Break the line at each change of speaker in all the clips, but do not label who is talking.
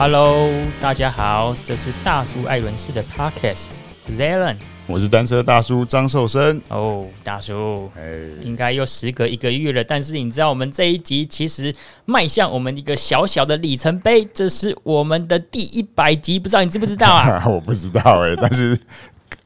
Hello，大家好，这是大叔艾伦斯的 Podcast，Zelen，
我是单车大叔张寿生。
哦，oh, 大叔，
哎，
应该又时隔一个月了，但是你知道我们这一集其实迈向我们一个小小的里程碑，这是我们的第一百集，不知道你知不知道啊？
我不知道哎，但是。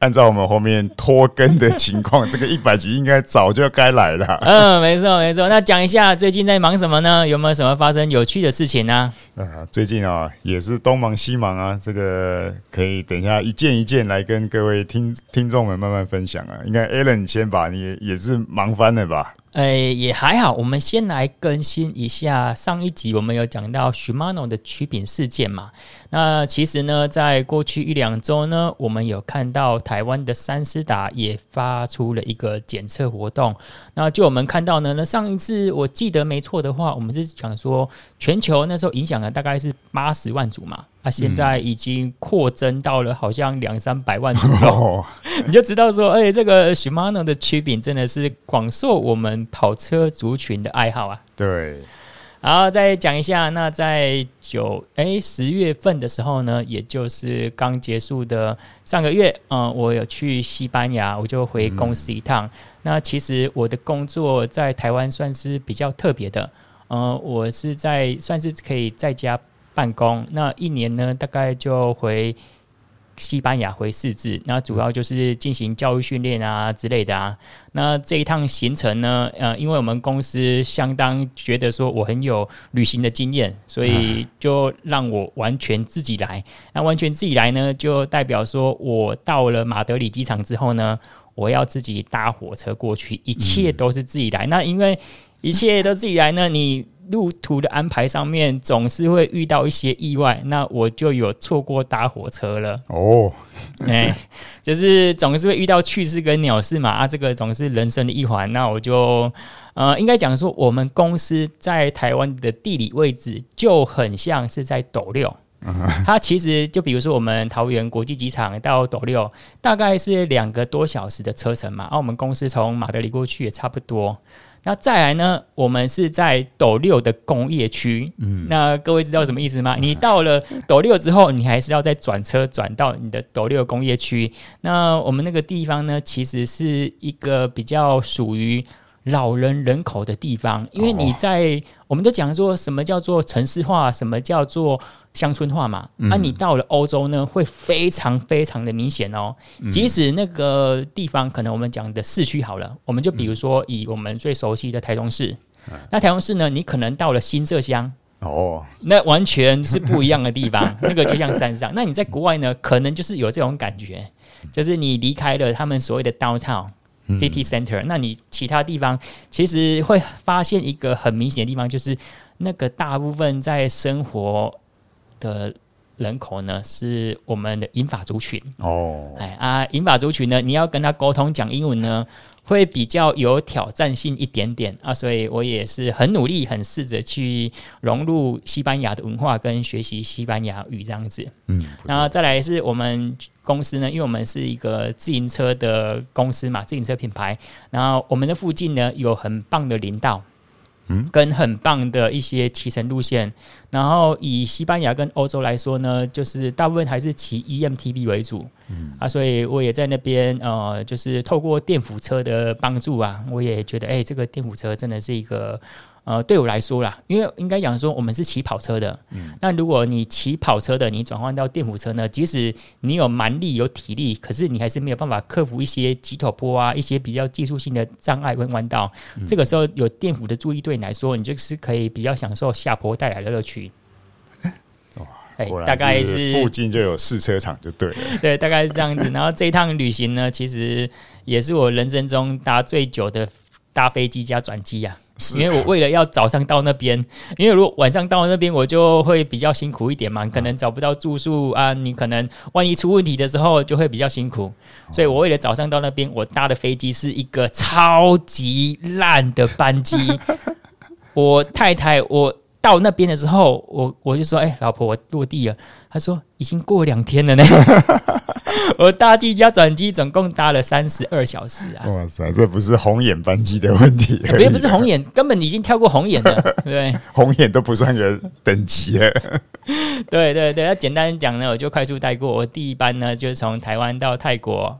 按照我们后面拖更的情况，这个一百集应该早就该来了。
嗯，没错没错。那讲一下最近在忙什么呢？有没有什么发生有趣的事情呢？
啊，最近啊也是东忙西忙啊，这个可以等一下一件一件来跟各位听听众们慢慢分享啊。应该 Alan 先把，你也是忙翻了吧？
哎、欸，也还好。我们先来更新一下上一集，我们有讲到 Shimano 的曲柄事件嘛？那其实呢，在过去一两周呢，我们有看到台湾的三思达也发出了一个检测活动。那就我们看到呢，那上一次我记得没错的话，我们是讲说全球那时候影响了大概是八十万组嘛。它、啊、现在已经扩增到了好像两三百万左右，你就知道说，哎、欸，这个 Shimano 的曲柄真的是广受我们跑车族群的爱好啊。
对，
然后再讲一下，那在九哎十月份的时候呢，也就是刚结束的上个月，嗯，我有去西班牙，我就回公司一趟。嗯、那其实我的工作在台湾算是比较特别的，嗯，我是在算是可以在家。办公，那一年呢，大概就回西班牙回四次，那主要就是进行教育训练啊之类的啊。那这一趟行程呢，呃，因为我们公司相当觉得说我很有旅行的经验，所以就让我完全自己来。那完全自己来呢，就代表说我到了马德里机场之后呢，我要自己搭火车过去，一切都是自己来。那因为一切都自己来呢，你。路途的安排上面总是会遇到一些意外，那我就有错过搭火车了。哦，哎，就是总是会遇到趣事跟鸟事嘛，啊，这个总是人生的一环。那我就呃，应该讲说，我们公司在台湾的地理位置就很像是在斗六。它其实就比如说我们桃园国际机场到斗六，大概是两个多小时的车程嘛。而、啊、我们公司从马德里过去也差不多。那再来呢？我们是在斗六的工业区。嗯，那各位知道什么意思吗？你到了斗六之后，你还是要再转车转到你的斗六工业区。那我们那个地方呢，其实是一个比较属于老人人口的地方，因为你在，我们都讲说什么叫做城市化，什么叫做乡村化嘛。那、嗯啊、你到了欧洲呢，会非常非常的明显哦。即使那个地方可能我们讲的市区好了，我们就比如说以我们最熟悉的台中市，那台中市呢，你可能到了新社乡哦，那完全是不一样的地方，那个就像山上。那你在国外呢，可能就是有这种感觉，就是你离开了他们所谓的 downtown。City Center，那你其他地方其实会发现一个很明显的地方，就是那个大部分在生活的人口呢，是我们的英法族群哦。哎啊，英法族群呢，你要跟他沟通讲英文呢，会比较有挑战性一点点啊，所以我也是很努力，很试着去融入西班牙的文化跟学习西班牙语这样子。嗯，然后再来是我们公司呢，因为我们是一个自行车的公司嘛，自行车品牌，然后我们的附近呢有很棒的林道。嗯，跟很棒的一些骑乘路线，然后以西班牙跟欧洲来说呢，就是大部分还是骑 EMTB 为主，嗯。啊，所以我也在那边呃，就是透过电辅车的帮助啊，我也觉得，哎、欸，这个电辅车真的是一个。呃，对我来说啦，因为应该讲说我们是骑跑车的，嗯，那如果你骑跑车的，你转换到电辅车呢，即使你有蛮力有体力，可是你还是没有办法克服一些急陡坡啊，一些比较技术性的障碍跟弯道。嗯、这个时候有电辅的助力对你来说，你就是可以比较享受下坡带来的乐趣。哇，哎，大概是
附近就有试车场就对了，
对，大概是这样子。然后这一趟旅行呢，其实也是我人生中搭最久的搭飞机加转机呀。因为我为了要早上到那边，因为如果晚上到那边，我就会比较辛苦一点嘛，可能找不到住宿啊，你可能万一出问题的时候就会比较辛苦，所以我为了早上到那边，我搭的飞机是一个超级烂的班机。我太太，我到那边的时候，我我就说，哎，老婆，我落地了。她说已经过两天了呢。我搭机加转机总共搭了三十二小时啊！
哇塞，这不是红眼班机的问题，
别、欸、不是红眼，根本已经跳过红眼了，对不对？
红眼都不算个等级 了。
对对对，那简单讲呢，我就快速带过。我第一班呢，就是从台湾到泰国，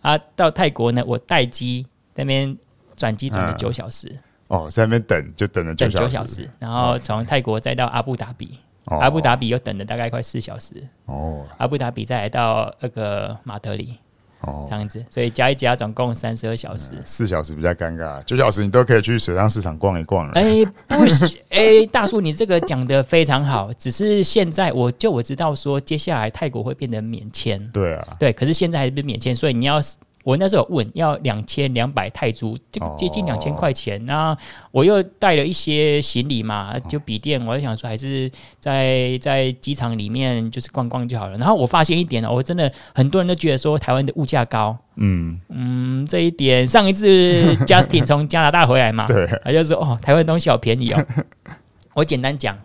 啊，到泰国呢，我待机那边转机转了九小时。嗯、
哦，在那边等就等了九小，
小时，然后从泰国再到阿布达比。哦、阿布达比又等了大概快四小时。哦，阿布达比再来到那个马德里哦，这样子，所以加一加总共三十二小时，
四、嗯、小时比较尴尬，九小时你都可以去水上市场逛一逛了。
哎、欸，不行，哎、欸，大叔，你这个讲得非常好，只是现在我就我知道说接下来泰国会变得免签，
对啊，
对，可是现在还是免签，所以你要。我那时候问要两千两百泰铢，就接近两千块钱。那、哦、我又带了一些行李嘛，就笔电，我就想说还是在在机场里面就是逛逛就好了。然后我发现一点呢，我真的很多人都觉得说台湾的物价高，嗯嗯，这一点上一次 Justin 从加拿大回来嘛，对，他就说哦，台湾东西好便宜哦。我简单讲，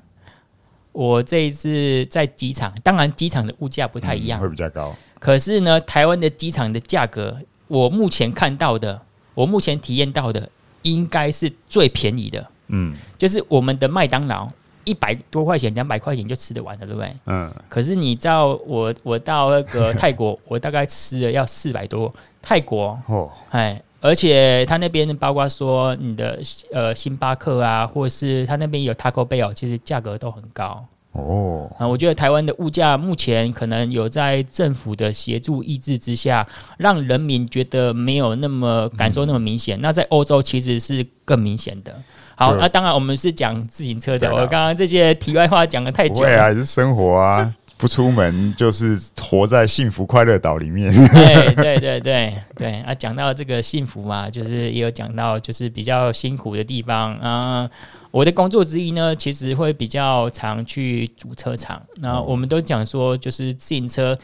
我这一次在机场，当然机场的物价不太一样，
会比较高。
可是呢，台湾的机场的价格。我目前看到的，我目前体验到的，应该是最便宜的。嗯，就是我们的麦当劳，一百多块钱、两百块钱就吃得完了，对不对？嗯。可是你知道我我到那个泰国，我大概吃了要四百多。泰国哦，哎，而且他那边包括说你的呃星巴克啊，或是他那边有 Taco Bell，其实价格都很高。哦，啊，我觉得台湾的物价目前可能有在政府的协助抑制之下，让人民觉得没有那么感受那么明显。嗯、那在欧洲其实是更明显的。好，那当然我们是讲自行车的。我刚刚这些题外话讲的太久了。对
啊，是生活啊，不出门就是活在幸福快乐岛里面。
对对对对对啊，讲到这个幸福嘛，就是也有讲到就是比较辛苦的地方啊。我的工作之一呢，其实会比较常去主车厂。那我们都讲说，就是自行车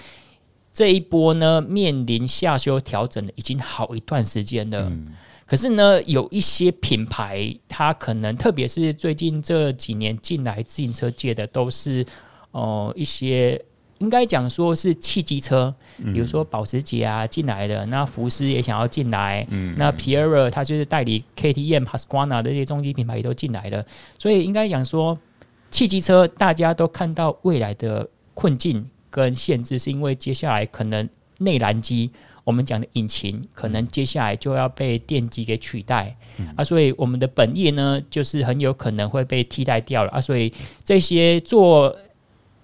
这一波呢，面临下修调整了，已经好一段时间了。嗯、可是呢，有一些品牌，它可能特别是最近这几年进来自行车界的，都是哦、呃、一些。应该讲说是汽机车，比如说保时捷啊进来的，那福斯也想要进来，嗯、那皮尔尔他就是代理 KTM、Husqvarna 的这些中级品牌也都进来了，所以应该讲说汽机车大家都看到未来的困境跟限制，是因为接下来可能内燃机我们讲的引擎可能接下来就要被电机给取代，嗯、啊，所以我们的本业呢就是很有可能会被替代掉了。啊，所以这些做。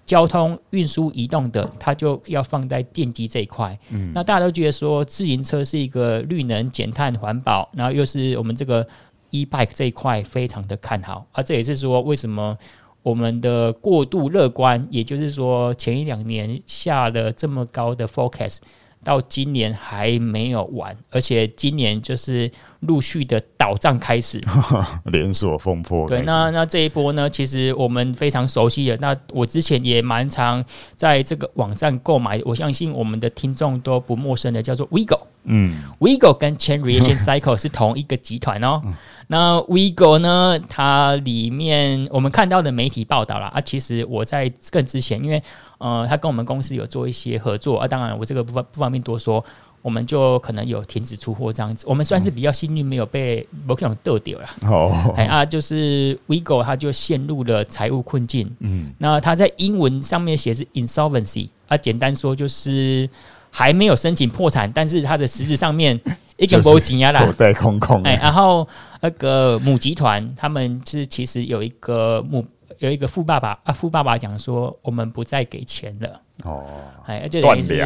交通运输移动的，它就要放在电机这一块。嗯，那大家都觉得说，自行车是一个绿能、减碳、环保，然后又是我们这个 e-bike 这一块非常的看好。而、啊、这也是说，为什么我们的过度乐观，也就是说，前一两年下了这么高的 forecast。到今年还没有完，而且今年就是陆续的倒账开始，
连锁风波。
对，那那这一波呢，其实我们非常熟悉的。那我之前也蛮常在这个网站购买，我相信我们的听众都不陌生的，叫做 WeGo。嗯，WeGo 跟 Chain Reaction Cycle 是同一个集团哦。那 WeGo 呢，它里面我们看到的媒体报道啦，啊，其实我在更之前，因为。呃，他跟我们公司有做一些合作啊，当然我这个不方不方便多说，我们就可能有停止出货这样子。我们算是比较幸运，没有被某种得掉了。哦，哎啊，就是 WeGo 它就陷入了财务困境。嗯，那它在英文上面写是 insolvency 啊，简单说就是还没有申请破产，但是它的实质上面一个 没钱啦，
口袋空空。
哎，然后那个母集团他们是其实有一个母。有一个富爸爸啊，富爸爸讲说，我们不再给钱了。哦，哎，就等于是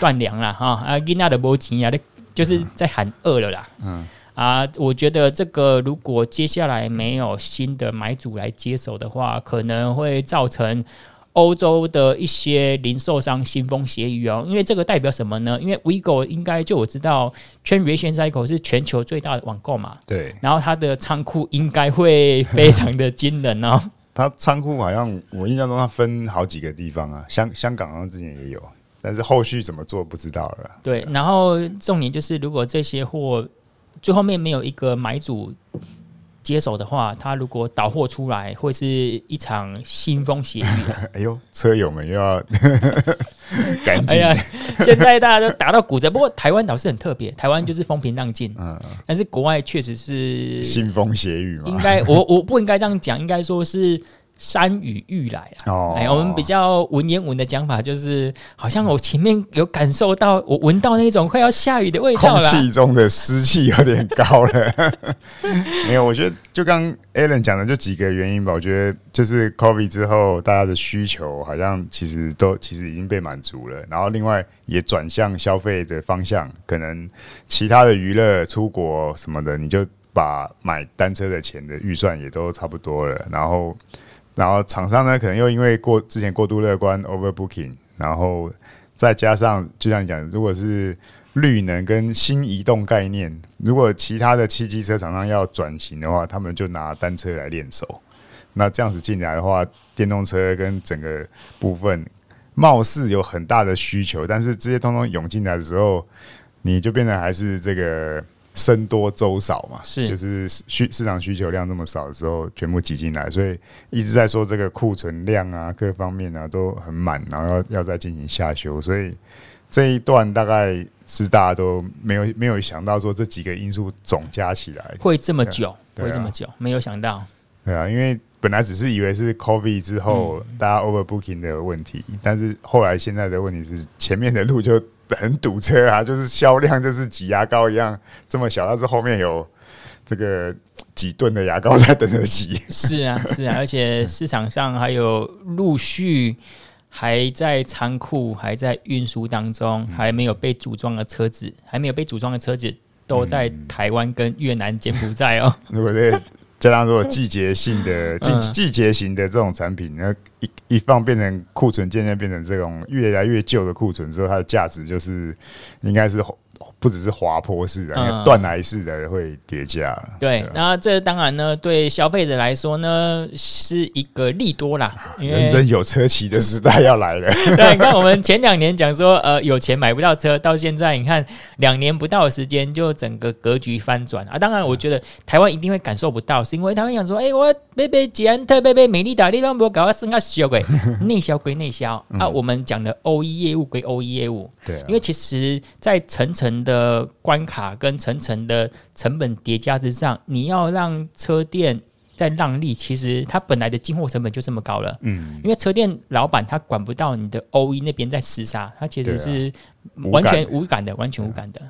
断粮了哈。啊，吉娜的波吉亚的，就是在喊饿了啦。嗯啊，我觉得这个如果接下来没有新的买主来接手的话，可能会造成欧洲的一些零售商腥风血雨哦。因为这个代表什么呢？因为 WeGo 应该就我知道 Reaction Cycle 是全球最大的网购嘛。对。然后它的仓库应该会非常的惊人哦。
它仓库好像我印象中它分好几个地方啊，香香港好像之前也有，但是后续怎么做不知道了。
对，然后重点就是如果这些货最后面没有一个买主接手的话，他如果倒货出来，会是一场腥风血雨的。
哎呦，车友们又要 赶紧！
哎呀，现在大家都打到骨折。不过台湾倒是很特别，台湾就是风平浪静。嗯，但是国外确实是
腥风血雨嘛。
应该我我不应该这样讲，应该说是。山雨欲来啊！哦、哎，我们比较文言文的讲法就是，好像我前面有感受到，我闻到那种快要下雨的味道了。
空气中的湿气有点高了。没有，我觉得就刚 Alan 讲的就几个原因吧。我觉得就是 COVID 之后，大家的需求好像其实都其实已经被满足了。然后另外也转向消费的方向，可能其他的娱乐、出国什么的，你就把买单车的钱的预算也都差不多了。然后。然后厂商呢，可能又因为过之前过度乐观 （overbooking），然后再加上就像你讲，如果是绿能跟新移动概念，如果其他的汽机车厂商要转型的话，他们就拿单车来练手。那这样子进来的话，电动车跟整个部分貌似有很大的需求，但是这些通通涌进来的时候，你就变成还是这个。僧多粥少嘛，是就是需市场需求量那么少的时候，全部挤进来，所以一直在说这个库存量啊，各方面啊都很满，然后要要再进行下修，所以这一段大概是大家都没有没有想到说这几个因素总加起来
会这么久，会这么久，没有想到。
对啊，因为本来只是以为是 COVID 之后大家 overbooking 的问题，但是后来现在的问题是前面的路就。很堵车啊，就是销量就是挤牙膏一样这么小，但是后面有这个几吨的牙膏在等着挤。
是啊，是啊，而且市场上还有陆续还在仓库还在运输当中，还没有被组装的车子，还没有被组装的车子都在台湾跟越南柬埔寨哦。
如果这加上如果季节性的季季节型的这种产品，那一一放变成库存，渐渐变成这种越来越旧的库存之后，它的价值就是应该是。不只是滑坡式的，断崖式的会跌价。
对，那这当然呢，对消费者来说呢，是一个利多啦。
人生有车骑的时代要来了。
对，你看我们前两年讲说，呃，有钱买不到车，到现在你看两年不到的时间，就整个格局翻转啊。当然，我觉得台湾一定会感受不到，是因为他们想说，哎、欸，我贝贝捷安特、贝贝美利达，你都没有搞到升个小鬼，内销归内销啊。我们讲的 OE 业务归 OE 业务，对，因为其实在层层的关卡跟层层的成本叠加之上，你要让车店在让利，其实它本来的进货成本就这么高了。嗯，因为车店老板他管不到你的 OE 那边在厮杀，他其实是完全无感的，完全无感的。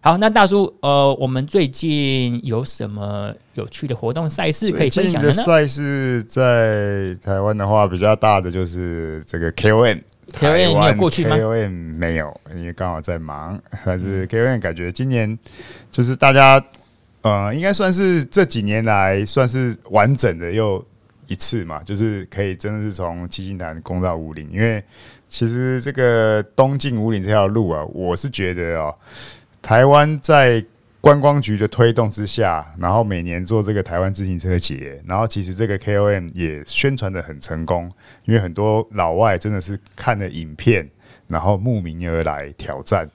好，那大叔，呃，我们最近有什么有趣的活动赛事可以分享的呢？
赛事在台湾的话，比较大的就是这个 KOM。
K O M 你有过去吗
？K O M 没有，因为刚好在忙。但是 K O M 感觉今年就是大家，呃，应该算是这几年来算是完整的又一次嘛，就是可以真的是从七星潭攻到武岭。因为其实这个东进武岭这条路啊，我是觉得哦，台湾在。观光局的推动之下，然后每年做这个台湾自行车节，然后其实这个 KOM 也宣传的很成功，因为很多老外真的是看了影片，然后慕名而来挑战。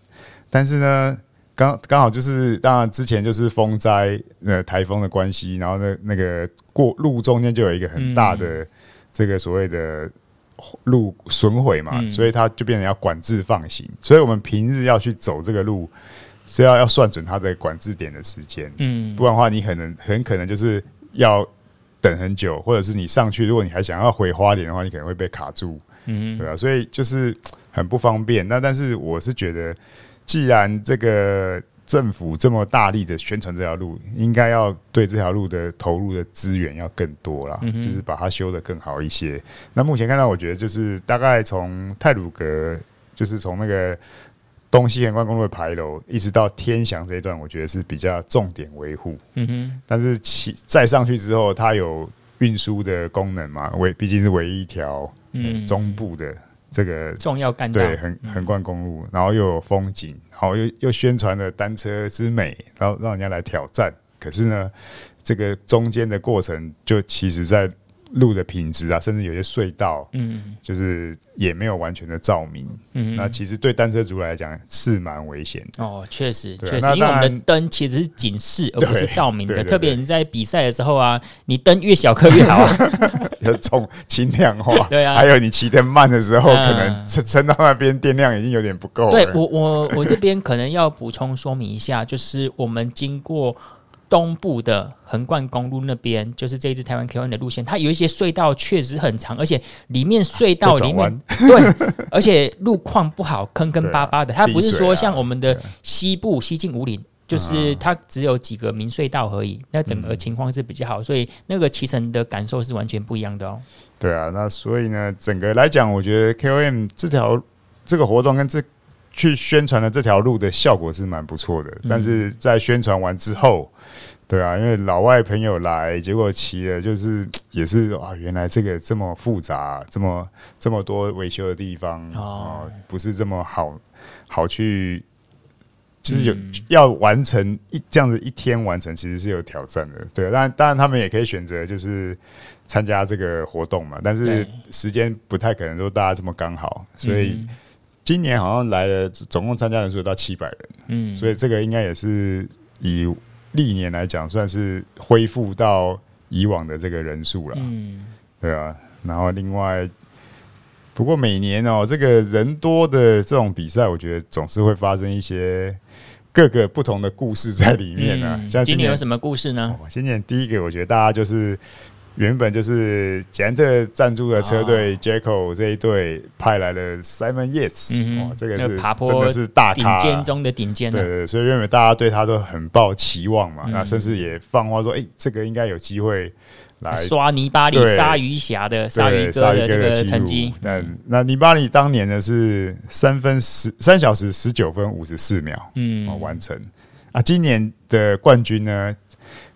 但是呢，刚刚好就是当然之前就是风灾、呃台风的关系，然后呢那个过路中间就有一个很大的这个所谓的路损毁嘛，所以它就变成要管制放行，所以我们平日要去走这个路。是要要算准它的管制点的时间，嗯，不然的话，你可能很可能就是要等很久，或者是你上去，如果你还想要回花莲的话，你可能会被卡住，嗯，对吧？所以就是很不方便。那但是我是觉得，既然这个政府这么大力的宣传这条路，应该要对这条路的投入的资源要更多啦，就是把它修得更好一些。那目前看到，我觉得就是大概从泰鲁阁，就是从那个。东西横贯公路的牌楼一直到天祥这一段，我觉得是比较重点维护。嗯哼，但是其再上去之后，它有运输的功能嘛？唯毕竟是唯一一条嗯中部的这个
重要干道，
对横横贯公路，然后又有风景，然后又又宣传了单车之美，然后让人家来挑战。可是呢，这个中间的过程就其实在路的品质啊，甚至有些隧道，
嗯，
就是也没有完全的照明，
嗯，
那其实对单车族来讲是蛮危险的。
哦，确实，
对
确实，因为我们的灯其实是警示而不是照明的，特别你在比赛的时候啊，你灯越小颗越好啊，
要重轻量化，
对啊，
还有你骑得慢的时候，嗯、可能撑撑到那边电量已经有点不够了。
对我，我我这边可能要补充说明一下，就是我们经过。东部的横贯公路那边，就是这一支台湾 KOM 的路线，它有一些隧道确实很长，而且里面隧道里面对，而且路况不好，坑坑巴巴的。它不是说像我们的西部西进五岭，就是它只有几个明隧道而已，那整个情况是比较好，所以那个骑乘的感受是完全不一样的哦。
对啊，那所以呢，整个来讲，我觉得 KOM 这条这个活动跟这去宣传的这条路的效果是蛮不错的，但是在宣传完之后。对啊，因为老外朋友来，结果骑的就是 也是啊，原来这个这么复杂，这么这么多维修的地方哦、啊，不是这么好好去，就是有、嗯、要完成一这样子一天完成，其实是有挑战的。对、啊，当然他们也可以选择就是参加这个活动嘛，但是时间不太可能都大家这么刚好，所以今年好像来了总共参加人数到七百人，嗯，所以这个应该也是以。历年来讲，算是恢复到以往的这个人数了。嗯，对啊。然后另外，不过每年哦，这个人多的这种比赛，我觉得总是会发生一些各个不同的故事在里面呢、啊。像今年，
今年有什么故事呢？
今年第一个，我觉得大家就是。原本就是捷安特赞助的车队 Jayco 这一队派来了 Simon Yates，、嗯、哇，这个是爬坡真的是大咖，
顶尖中的顶尖。
对，对对，所以原本大家对他都很抱期望嘛，嗯、那甚至也放话说，哎、欸，这个应该有机会来
刷尼巴里鲨鱼侠的鲨鱼哥的这个成绩。
那那尼巴里当年呢是三分十三小时十九分五十四秒，嗯，完成。啊，今年的冠军呢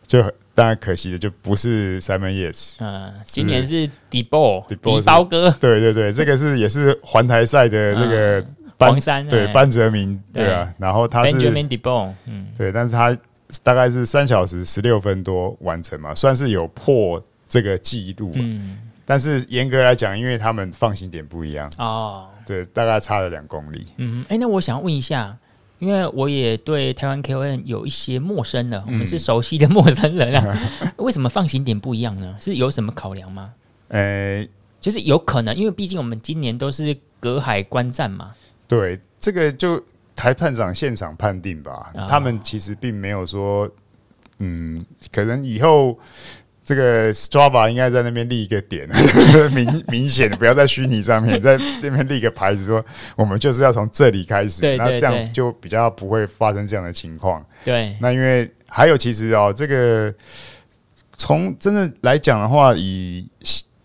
就。当然可惜的就不是 Simon Yates，
嗯，今年是 Debo 迪包哥，
对对对，这个是也是环台赛的这个
班山，
对班哲明，对。啊，然后他是
Benjamin Debo，嗯，
对，但是他大概是三小时十六分多完成嘛，算是有破这个记录，嗯，但是严格来讲，因为他们放行点不一样。哦，对，大概差了两公里，
嗯，哎、欸，那我想问一下。因为我也对台湾 K O N 有一些陌生的，我们是熟悉的陌生人啊。嗯、为什么放行点不一样呢？是有什么考量吗？呃、欸，就是有可能，因为毕竟我们今年都是隔海观战嘛。
对，这个就裁判长现场判定吧。哦、他们其实并没有说，嗯，可能以后。这个 Strava 应该在那边立一个点，明明显的不要在虚拟上面，在那边立一个牌子说，我们就是要从这里开始，那这样就比较不会发生这样的情况。
对，
那因为还有其实哦，这个从真的来讲的话，以。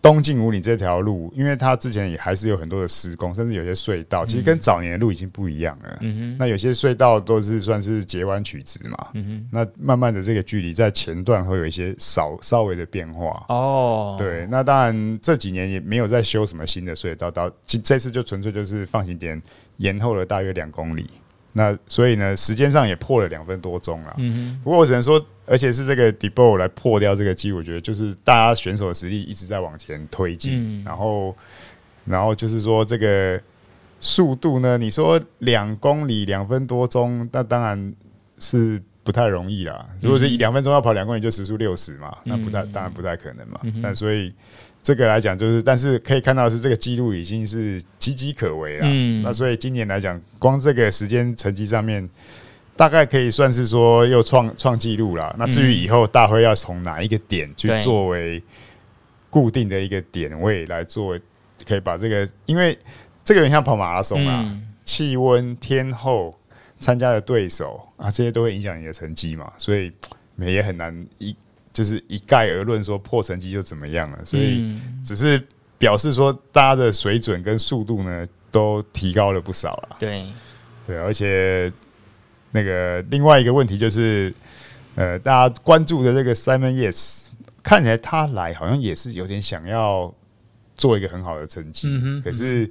东进五里这条路，因为它之前也还是有很多的施工，甚至有些隧道，其实跟早年的路已经不一样了。嗯哼，那有些隧道都是算是截弯取直嘛。嗯哼，那慢慢的这个距离在前段会有一些少稍微的变化。哦，对，那当然这几年也没有再修什么新的隧道，到这次就纯粹就是放行点延后了大约两公里。那所以呢，时间上也破了两分多钟了。嗯哼，不过我只能说，而且是这个 Debo 来破掉这个记录，我觉得就是大家选手的实力一直在往前推进。嗯，然后，然后就是说这个速度呢，你说两公里两分多钟，那当然是不太容易啦。如果是以两分钟要跑两公里，就时速六十嘛，那不太当然不太可能嘛。但所以。这个来讲，就是，但是可以看到是这个记录已经是岌岌可危了。嗯，那所以今年来讲，光这个时间成绩上面，大概可以算是说又创创纪录了。那至于以后大会要从哪一个点去作为固定的一个点位来做，可以把这个，因为这个有点像跑马拉松啊，气温、天候、参加的对手啊，这些都会影响你的成绩嘛，所以也很难一。就是一概而论说破成绩就怎么样了，所以只是表示说大家的水准跟速度呢都提高了不少了。
对，
对，而且那个另外一个问题就是，呃，大家关注的这个 Simon Yates 看起来他来好像也是有点想要做一个很好的成绩，嗯，可是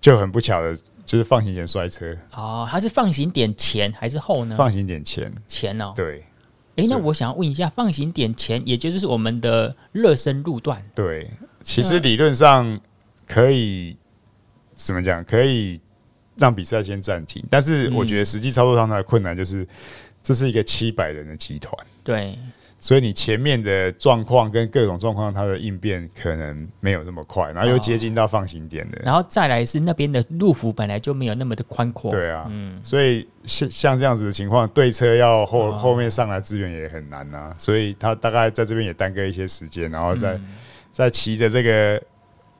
就很不巧的就是放行点摔车。
哦，他是放行点前还是后呢？
放行点前，
前哦，
对。
哎、欸，那我想要问一下，放行点前，也就是我们的热身路段，
对，其实理论上可以怎么讲？可以让比赛先暂停，但是我觉得实际操作上的困难就是，这是一个七百人的集团，
对。
所以你前面的状况跟各种状况，它的应变可能没有那么快，然后又接近到放行点的，
然后再来是那边的路幅本来就没有那么的宽阔，
对啊，嗯，所以像像这样子的情况，对车要后后面上来支援也很难啊，所以他大概在这边也耽搁一些时间，然后再再骑着这个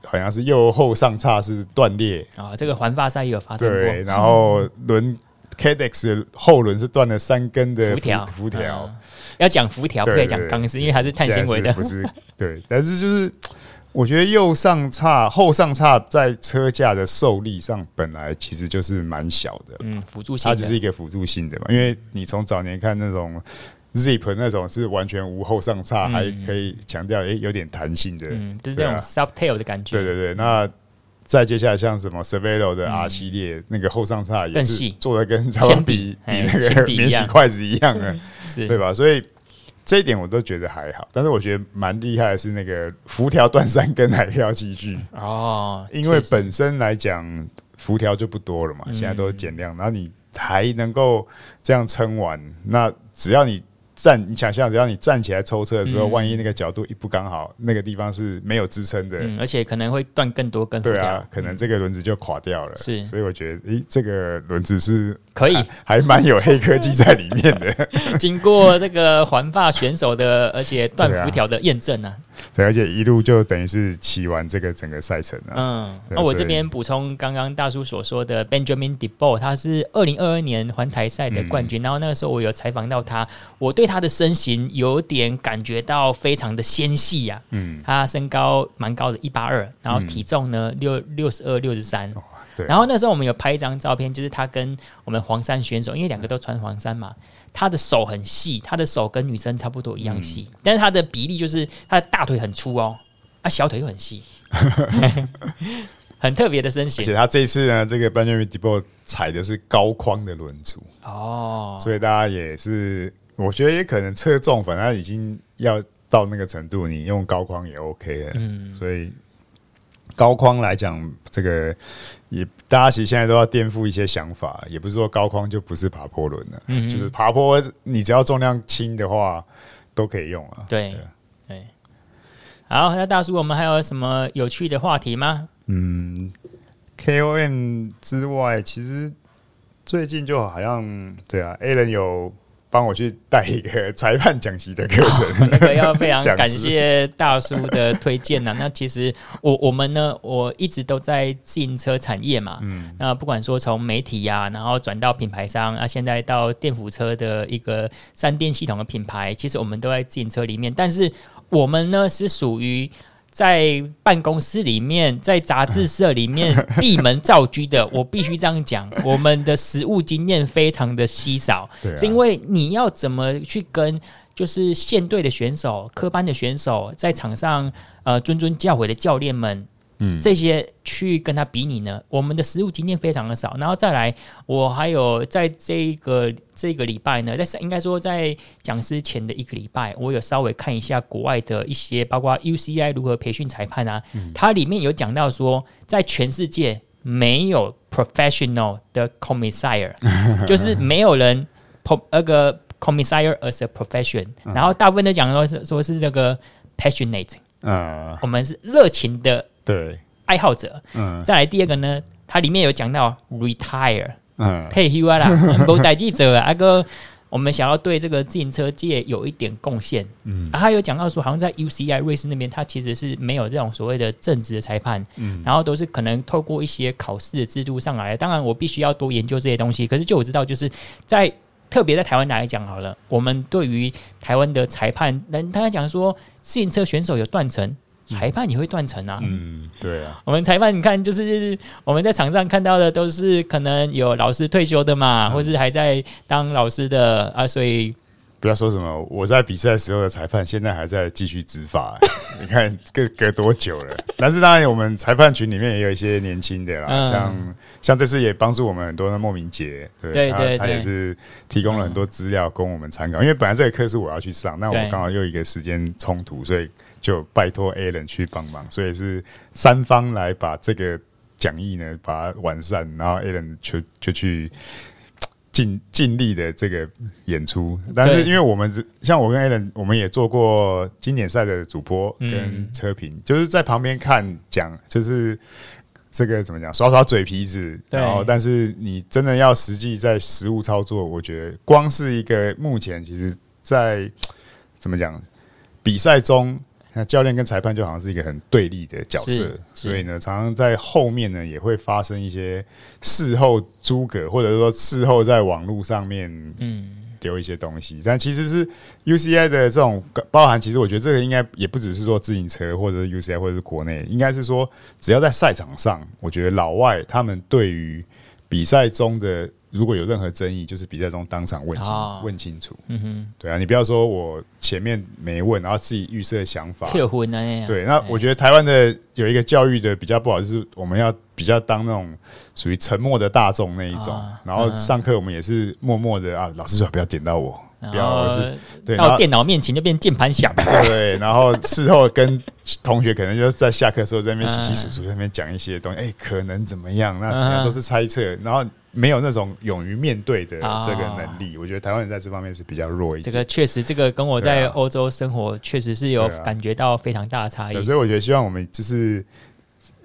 好像是右后上叉是断裂。
啊，这个环法赛也有发生过，
对，然后轮 Cadex 的后轮是断了三根的
辐条，
辐条。
要讲辐条，不可以讲钢丝，因为它是碳纤维的。
不是对，但是就是我觉得右上叉、后上叉在车架的受力上本来其实就是蛮小的，
嗯，辅助性，
它只是一个辅助性的嘛。因为你从早年看那种 Zip 那种是完全无后上叉，还可以强调诶有点弹性的，
嗯，就是那种 Softail 的感觉。
对对对，那再接下来像什么 Cervelo 的 R 系列，那个后上叉也是做的跟差不多比比那个免洗筷子一样 的。对吧？所以这一点我都觉得还好，但是我觉得蛮厉害的是那个辐条断三根还要继续
哦，
因为本身来讲辐条就不多了嘛，现在都减量，然后你还能够这样撑完，那只要你。站，你想象，只要你站起来抽车的时候，嗯、万一那个角度一不刚好，那个地方是没有支撑的，
嗯，而且可能会断更多根。
对啊，可能这个轮子就垮掉了。是，所以我觉得，诶、欸，这个轮子是
可以，
还蛮有黑科技在里面的。
经过这个环发选手的，而且断辐条的验证呢。
对，而且一路就等于是骑完这个整个赛程了。
嗯，那我这边补充刚刚大叔所说的 Benjamin Debord，他是二零二二年环台赛的冠军。嗯、然后那个时候我有采访到他，我对他的身形有点感觉到非常的纤细呀。嗯，他身高蛮高的，一八二，然后体重呢六六十二、六十三。对。然后那时候我们有拍一张照片，就是他跟我们黄山选手，因为两个都穿黄衫嘛。他的手很细，他的手跟女生差不多一样细，嗯、但是他的比例就是他的大腿很粗哦，啊小腿又很细，很特别的身形。而
且他这一次呢，这个 Benjamin Debord 踩的是高框的轮组
哦，
所以大家也是，我觉得也可能侧重，反正已经要到那个程度，你用高框也 OK 了。嗯，所以高框来讲，这个。也，大家其实现在都要颠覆一些想法，也不是说高框就不是爬坡轮了，嗯、就是爬坡，你只要重量轻的话，都可以用啊。
对对，对，好，那大叔，我们还有什么有趣的话题吗？
嗯，KOM 之外，其实最近就好像对啊，Alan 有。帮我去带一个裁判讲习的课程，
那个要非常感谢大叔的推荐呐。那其实我我们呢，我一直都在自行车产业嘛，嗯，那不管说从媒体呀、啊，然后转到品牌商啊，现在到电辅车的一个三电系统的品牌，其实我们都在自行车里面，但是我们呢是属于。在办公室里面，在杂志社里面 闭门造车的，我必须这样讲，我们的实务经验非常的稀少，是因为你要怎么去跟就是县队的选手、科班的选手，在场上呃谆谆教诲的教练们。嗯，这些去跟他比拟呢，我们的实务经验非常的少。然后再来，我还有在这个这个礼拜呢，在应该说在讲师前的一个礼拜，我有稍微看一下国外的一些，包括 UCI 如何培训裁判啊，嗯、它里面有讲到说，在全世界没有 professional 的 commissar，就是没有人 pro 那个 commissar as a profession，然后大部分都讲说是说是这个 passionate，嗯，我们是热情的。
对，
爱好者。嗯，再来第二个呢，它里面有讲到 retire，嗯，退休啦，不代记者啊，阿哥，我们想要对这个自行车界有一点贡献。嗯，啊，他有讲到说，好像在 UCI 瑞士那边，他其实是没有这种所谓的正职的裁判，嗯，然后都是可能透过一些考试的制度上来。当然，我必须要多研究这些东西。可是，就我知道，就是在特别在台湾来讲好了，我们对于台湾的裁判，人他讲说，自行车选手有断层。裁判也会断层啊，
嗯，对啊，
我们裁判你看，就是我们在场上看到的都是可能有老师退休的嘛，嗯、或是还在当老师的啊，所以
不要说什么，我在比赛时候的裁判现在还在继续执法，你看隔隔多久了？但是当然，我们裁判群里面也有一些年轻的啦，嗯、像像这次也帮助我们很多的莫名杰，对对对，他，他也是提供了很多资料供我们参考。因为本来这个课是我要去上，那我刚好又一个时间冲突，所以就拜托 Alan 去帮忙，所以是三方来把这个讲义呢把它完善，然后 Alan 就就去。尽尽力的这个演出，但是因为我们像我跟 Alan，我们也做过经典赛的主播跟车评，嗯、就是在旁边看讲，就是这个怎么讲，耍耍嘴皮子，然后但是你真的要实际在实物操作，我觉得光是一个目前其实，在怎么讲比赛中。那教练跟裁判就好像是一个很对立的角色，所以呢，常常在后面呢也会发生一些事后诸葛，或者说事后在网络上面嗯丢一些东西。但其实是 UCI 的这种包含，其实我觉得这个应该也不只是说自行车，或者是 UCI，或者是国内，应该是说只要在赛场上，我觉得老外他们对于比赛中的。如果有任何争议，就是比赛中当场问清、哦、问清楚。嗯哼，对啊，你不要说我前面没问，然后自己预设想法。对，那我觉得台湾的有一个教育的比较不好，就是我们要比较当那种属于沉默的大众那一种，哦、然后上课我们也是默默的啊，老师说不要点到我，不要是对
到电脑面前就变键盘响。
对，然后事后跟同学可能就在下课时候在那边洗洗簌簌，在那边讲一些东西，哎、欸，可能怎么样？那怎样都是猜测，然后。没有那种勇于面对的这个能力，我觉得台湾人在这方面是比较弱一点。
这个确实，这个跟我在欧洲生活确实是有感觉到非常大的差异。
所以我觉得，希望我们就是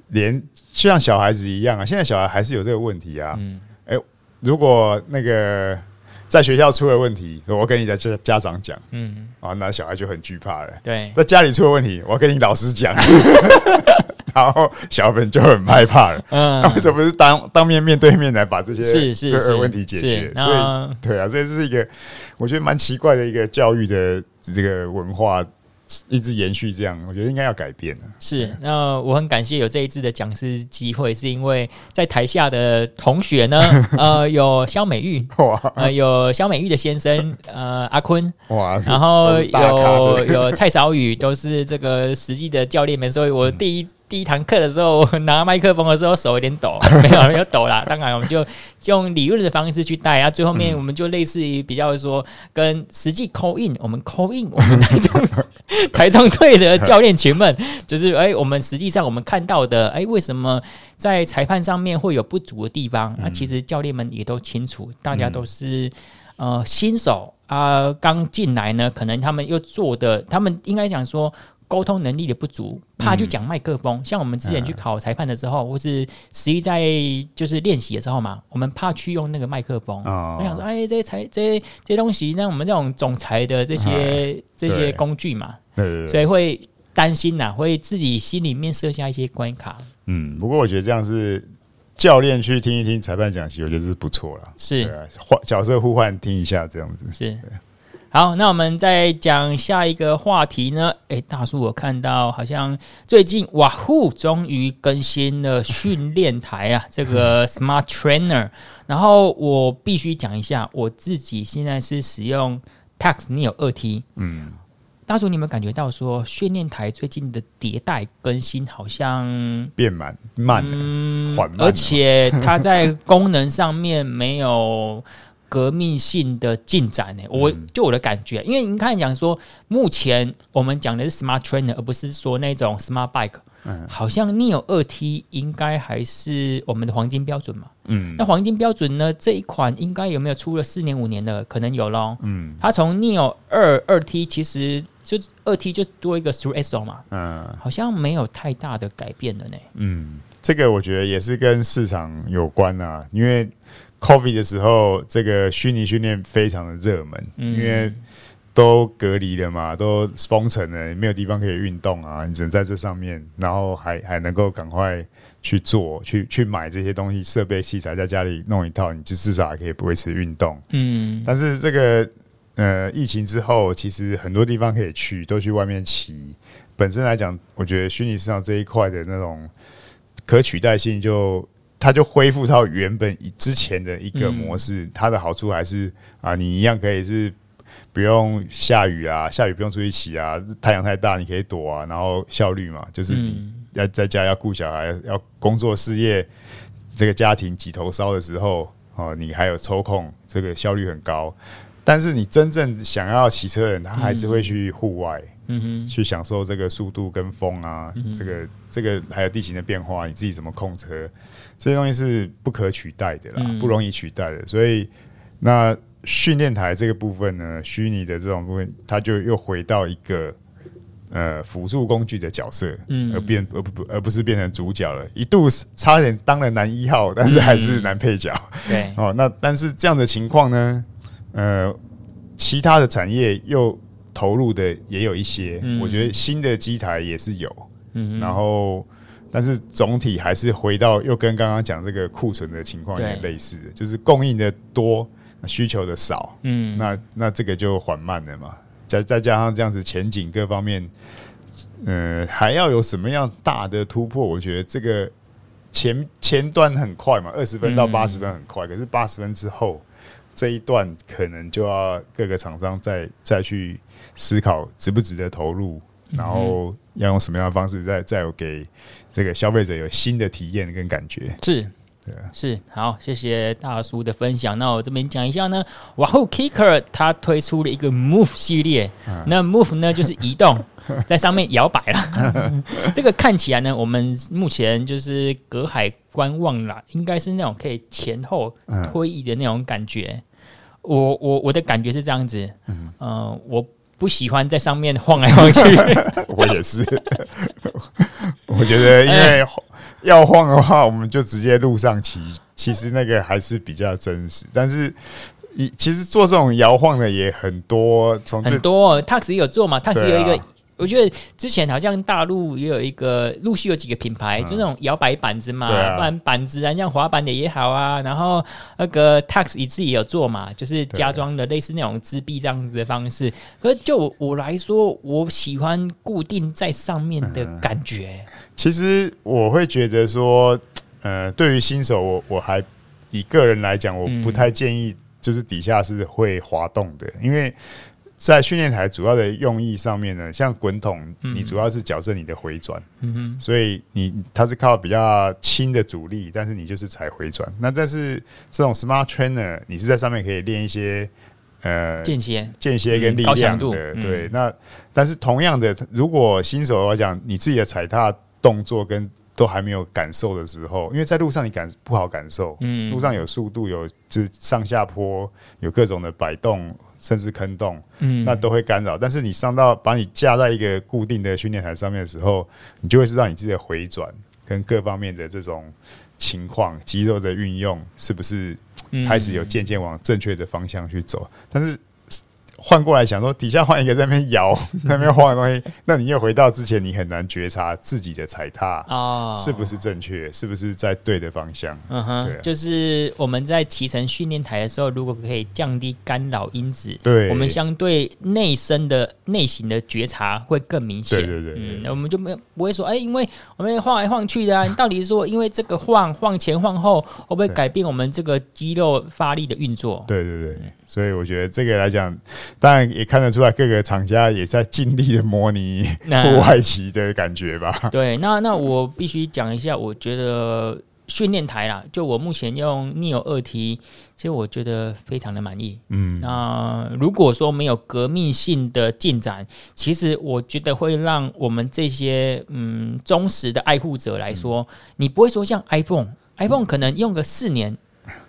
连像小孩子一样啊，现在小孩还是有这个问题啊。嗯，哎，如果那个在学校出了问题，我跟你的家家长讲，嗯，啊，那小孩就很惧怕了。
对，
在家里出了问题，我跟你老师讲。然后小本就很害怕了，嗯，那为什么不是当当面面对面来把这些是是是问题解决？所以对啊，所以这是一个我觉得蛮奇怪的一个教育的这个文化，一直延续这样，我觉得应该要改变了。
是，那我很感谢有这一次的讲师机会，是因为在台下的同学呢，呃，有肖美玉，呃，有肖美玉的先生，呃，阿坤，哇，然后有有蔡少宇，都是这个实际的教练们，所以我第一。第一堂课的时候，拿麦克风的时候手有点抖，没有没有抖啦。当然，我们就用理论的方式去带啊。最后面，我们就类似于比较说，跟实际 call in，我们 call in，我们台中台中队的教练群们，就是哎、欸，我们实际上我们看到的，哎、欸，为什么在裁判上面会有不足的地方？那、啊、其实教练们也都清楚，大家都是呃新手啊，刚进来呢，可能他们又做的，他们应该想说。沟通能力的不足，怕去讲麦克风。嗯、像我们之前去考裁判的时候，嗯、或是实际在就是练习的时候嘛，我们怕去用那个麦克风。哦、我想说，哎，这些裁这些这些东西，那我们这种总裁的这些、哎、这些工具嘛，对对对，所以会担心呐，会自己心里面设下一些关卡。
嗯，不过我觉得这样是教练去听一听裁判讲习，我觉得是不错了。
是
换、啊、角色互换，听一下这样子
是。好，那我们再讲下一个话题呢？诶，大叔，我看到好像最近哇呼，终于更新了训练台啊，这个 Smart Trainer。然后我必须讲一下，我自己现在是使用 Tacx Neo 二 T。嗯，大叔，你有没有感觉到说训练台最近的迭代更新好像
变慢慢了，嗯，缓慢，
而且它在功能上面没有。革命性的进展呢？我就我的感觉，因为您看讲说，目前我们讲的是 Smart Trainer，而不是说那种 Smart Bike。嗯，好像 Neo 二 T 应该还是我们的黄金标准嘛。嗯，那黄金标准呢？这一款应该有没有出了四年五年的？可能有咯。嗯，它从 Neo 二二 T 其实就二 T 就多一个 Through Axial 嘛。嗯，好像没有太大的改变了呢。
嗯，这个我觉得也是跟市场有关啊，因为。COVID 的时候，这个虚拟训练非常的热门，嗯、因为都隔离了嘛，都封城了，没有地方可以运动啊，你只能在这上面，然后还还能够赶快去做，去去买这些东西，设备器材，在家里弄一套，你就至少还可以维持运动。嗯，但是这个呃，疫情之后，其实很多地方可以去，都去外面骑。本身来讲，我觉得虚拟市场这一块的那种可取代性就。它就恢复到原本之前的一个模式，嗯、它的好处还是啊，你一样可以是不用下雨啊，下雨不用出去骑啊，太阳太大你可以躲啊，然后效率嘛，就是你要在家要顾小孩，要工作事业，这个家庭几头烧的时候哦，你还有抽空，这个效率很高。但是你真正想要骑车的人，他还是会去户外。嗯哼，去享受这个速度跟风啊，嗯、这个这个还有地形的变化，你自己怎么控车，这些东西是不可取代的啦，嗯、不容易取代的。所以那训练台这个部分呢，虚拟的这种部分，它就又回到一个呃辅助工具的角色，嗯，而变而不而不是变成主角了。一度差点当了男一号，但是还是男配角。对、嗯，哦，那但是这样的情况呢，呃，其他的产业又。投入的也有一些，嗯、我觉得新的机台也是有，嗯、然后但是总体还是回到又跟刚刚讲这个库存的情况有点类似的，就是供应的多，需求的少，嗯，那那这个就缓慢了嘛，再再加上这样子前景各方面，嗯、呃，还要有什么样大的突破？我觉得这个前前端很快嘛，二十分到八十分很快，嗯、可是八十分之后这一段可能就要各个厂商再再去。思考值不值得投入，然后要用什么样的方式再再有给这个消费者有新的体验跟感觉。
是，对，是好，谢谢大叔的分享。那我这边讲一下呢，Wahoo KICKR 它推出了一个 Move 系列，嗯、那 Move 呢就是移动，在上面摇摆了。这个看起来呢，我们目前就是隔海观望啦，应该是那种可以前后推移的那种感觉。嗯、我我我的感觉是这样子，嗯、呃，我。不喜欢在上面晃来晃去，
我也是。我觉得，因为要晃的话，我们就直接路上骑，其实那个还是比较真实。但是，其实做这种摇晃的也很多，从
很多 Tacx 也有做嘛，Tacx 有一个。我觉得之前好像大陆也有一个陆续有几个品牌，嗯、就那种摇摆板子嘛，啊、不然板子啊，像滑板的也好啊。然后那个 Tax 也自己也有做嘛，就是加装的类似那种支臂这样子的方式。可是就我来说，我喜欢固定在上面的感觉。
嗯、其实我会觉得说，呃，对于新手，我我还以个人来讲，我不太建议就是底下是会滑动的，因为。在训练台主要的用意上面呢，像滚筒，你主要是矫正你的回转，嗯哼，所以你它是靠比较轻的阻力，但是你就是踩回转。那但是这种 Smart Trainer，你是在上面可以练一些呃
间歇、
间歇跟力量的，嗯、对。那但是同样的，如果新手来讲，你自己的踩踏动作跟都还没有感受的时候，因为在路上你感不好感受，嗯，路上有速度，有就是上下坡，有各种的摆动。甚至坑洞，嗯，那都会干扰。但是你上到把你架在一个固定的训练台上面的时候，你就会知道你自己的回转跟各方面的这种情况，肌肉的运用是不是开始有渐渐往正确的方向去走。但是。换过来想说，底下换一个在那边摇，那边晃的东西，那你又回到之前，你很难觉察自己的踩踏哦，是不是正确，是不是在对的方向？嗯哼，对，
就是我们在骑乘训练台的时候，如果可以降低干扰因子，对，我们相对内身的内型的觉察会更明显。对对对，嗯，那我们就没有不会说，哎，因为我们晃来晃去的啊，你到底是说因为这个晃晃前晃后，会不会改变我们这个肌肉发力的运作？
对对对。所以我觉得这个来讲，当然也看得出来各个厂家也在尽力的模拟 户外骑的感觉吧。
对，那那我必须讲一下，我觉得训练台啦，就我目前用 Neo 二 T，其实我觉得非常的满意。嗯，那如果说没有革命性的进展，其实我觉得会让我们这些嗯忠实的爱护者来说，嗯、你不会说像 iPhone，iPhone 可能用个四年。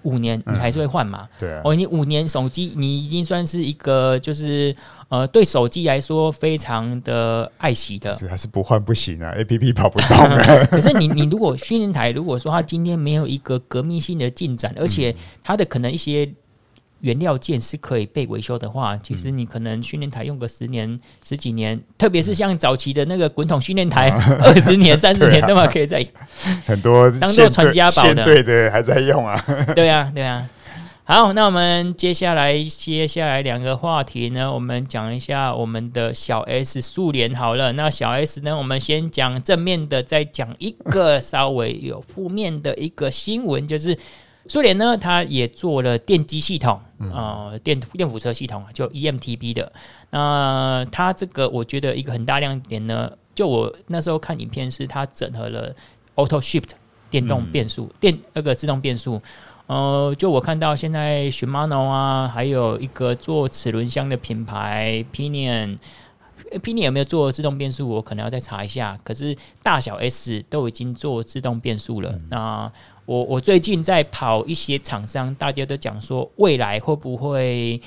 五年你还是会换嘛？对啊哦，你五年手机你已经算是一个就是呃对手机来说非常的爱惜的，
是还是不换不行啊？APP 跑不动了。
可是你你如果训练台如果说它今天没有一个革命性的进展，而且它的可能一些。原料件是可以被维修的话，其实你可能训练台用个十年、十几年，特别是像早期的那个滚筒训练台，二十年、三十年，那么可以在
很多
当做传家宝的，
对的还在用啊。
对啊，对啊。好，那我们接下来接下来两个话题呢，我们讲一下我们的小 S 速联好了。那小 S 呢，我们先讲正面的，再讲一个稍微有负面的一个新闻，就是。苏联呢，它也做了电机系统，呃，电电辅车系统啊就 EMTB 的。那它这个我觉得一个很大亮点呢，就我那时候看影片是它整合了 Auto Shift 电动变速、嗯、电那个自动变速。呃，就我看到现在 Shimano 啊，还有一个做齿轮箱的品牌 Pinion，Pinion 有没有做自动变速？我可能要再查一下。可是大小 S 都已经做自动变速了。嗯、那我我最近在跑一些厂商，大家都讲说未来会不会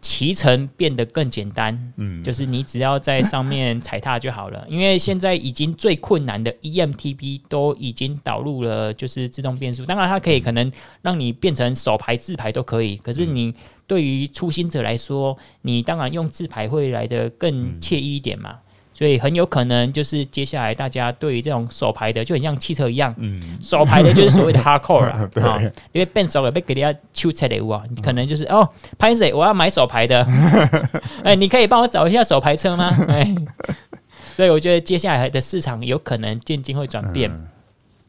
骑乘变得更简单？嗯，就是你只要在上面踩踏就好了。因为现在已经最困难的 EMTB 都已经导入了，就是自动变速。当然，它可以可能让你变成手排自排都可以。可是你对于初心者来说，你当然用自排会来的更惬意一点嘛。所以很有可能就是接下来大家对于这种手牌的就很像汽车一样，嗯，手牌的就是所谓的 hardcore 啊，对，因为变手了被给人家抽出来哇，你可能就是哦，拍谁我要买手牌的，哎、欸，你可以帮我找一下手牌车吗？哎、欸，所以我觉得接下来的市场有可能渐渐会转变。嗯、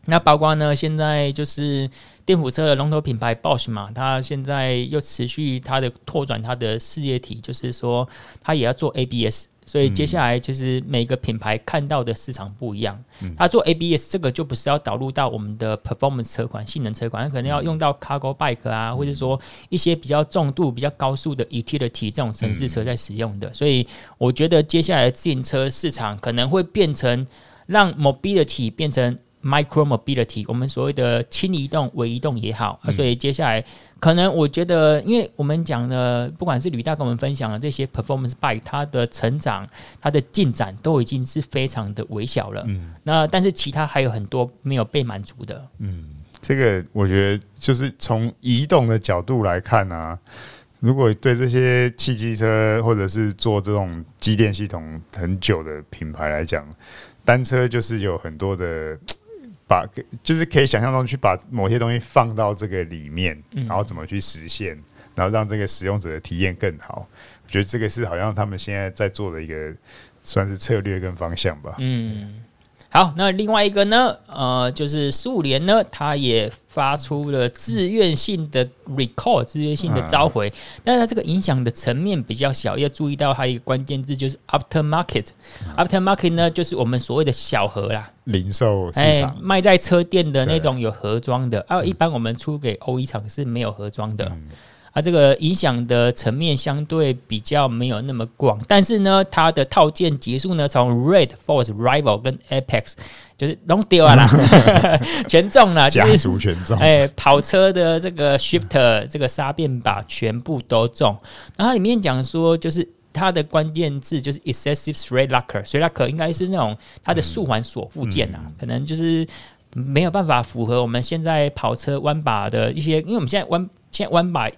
那包括呢，现在就是电辅车的龙头品牌 Bosch 嘛，它现在又持续它的拓展它的事业体，就是说它也要做 ABS。所以接下来就是每个品牌看到的市场不一样。它做 ABS 这个就不是要导入到我们的 performance 车款、性能车款，它可能要用到 cargo bike 啊，或者说一些比较重度、比较高速的 utility 这种城市车在使用的。所以我觉得接下来的自行车市场可能会变成让 mobility 变成。Micro mobility，我们所谓的轻移动、微移动也好，嗯、所以接下来可能我觉得，因为我们讲的，不管是吕大跟我们分享的这些 performance bike，它的成长、它的进展都已经是非常的微小了。嗯，那但是其他还有很多没有被满足的。
嗯，这个我觉得就是从移动的角度来看啊，如果对这些汽机车或者是做这种机电系统很久的品牌来讲，单车就是有很多的。把就是可以想象中去把某些东西放到这个里面，然后怎么去实现，然后让这个使用者的体验更好。我觉得这个是好像他们现在在做的一个算是策略跟方向吧。嗯。
好，那另外一个呢，呃，就是速联呢，它也发出了自愿性的 recall，自愿性的召回，嗯、但是它这个影响的层面比较小，要注意到它一个关键字就是 aftermarket，aftermarket、嗯、aftermarket 呢就是我们所谓的小盒啦，
零售市场、欸、卖
在车店的那种有盒装的，啊，一般我们出给欧一厂是没有盒装的。嗯它这个影响的层面相对比较没有那么广，但是呢，它的套件结束呢，从 Red Force Rival 跟 Apex 就是都丢了啦，全中了，
家族全中。
哎，跑车的这个 Shifter 这个煞变把全部都中。然后里面讲说，就是它的关键字就是 Excessive Thread Locker，Thread Locker 应该是那种它的速环锁附件啊，嗯、可能就是没有办法符合我们现在跑车弯把的一些，因为我们现在弯现在弯把。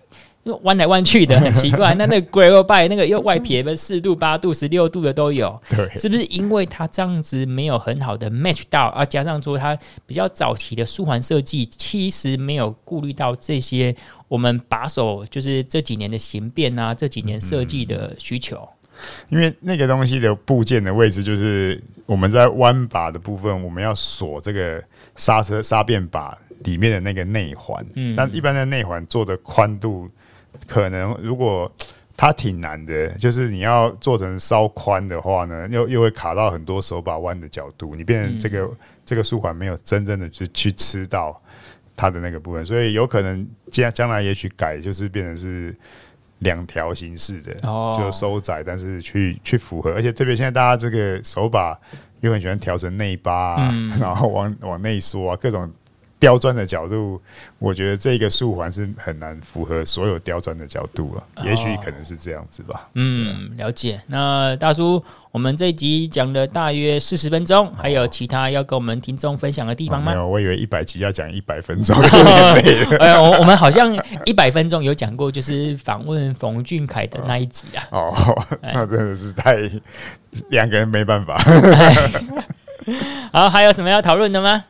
弯来弯去的 很奇怪，那那个 gravel bike 那个又外撇的四度、八度、十六度的都有，对，是不是因为它这样子没有很好的 match 到，啊，加上说它比较早期的舒缓设计，其实没有顾虑到这些我们把手就是这几年的形变啊，这几年设计的需求。
因为那个东西的部件的位置，就是我们在弯把的部分，我们要锁这个刹车刹变把里面的那个内环，嗯，但一般的内环做的宽度。可能如果它挺难的，就是你要做成稍宽的话呢，又又会卡到很多手把弯的角度，你变成这个、嗯、这个竖环没有真正的去去吃到它的那个部分，所以有可能将将来也许改就是变成是两条形式的，哦、就收窄，但是去去符合，而且特别现在大家这个手把又很喜欢调成内八、啊，嗯、然后往往内缩啊，各种。刁钻的角度，我觉得这个速环是很难符合所有刁钻的角度了。也许可能是这样子吧。
嗯，了解。那大叔，我们这一集讲了大约四十分钟，还有其他要跟我们听众分享的地方吗？
没有，我以为一百集要讲一百分钟。
哎，我我们好像一百分钟有讲过，就是访问冯俊凯的那一集啊。
哦，那真的是太两个人没办法。
好，还有什么要讨论的吗？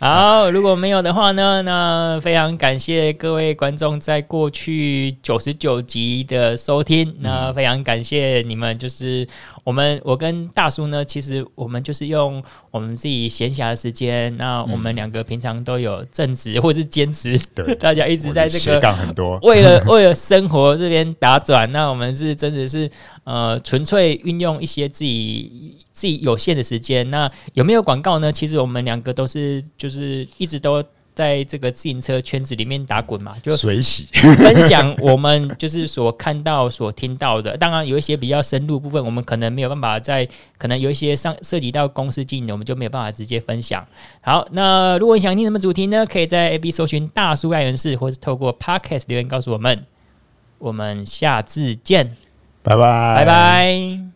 好，如果没有的话呢，那非常感谢各位观众在过去九十九集的收听。那非常感谢你们，就是我们我跟大叔呢，其实我们就是用我们自己闲暇的时间，那我们两个平常都有正职或是兼职，对，大家一直在这个
很多，
为了为了生活这边打转，那我们是真的是呃纯粹运用一些自己自己有限的时间。那有没有广告呢？其实我们两个都是就是一直都。在这个自行车圈子里面打滚嘛，就
水洗
分享我们就是所看到、所听到的。当然有一些比较深入部分，我们可能没有办法在，可能有一些上涉及到公司经营的，我们就没有办法直接分享。好，那如果你想听什么主题呢？可以在 A B 搜寻大叔爱人士，或是透过 Podcast 留言告诉我们。我们下次见，
拜拜，
拜拜。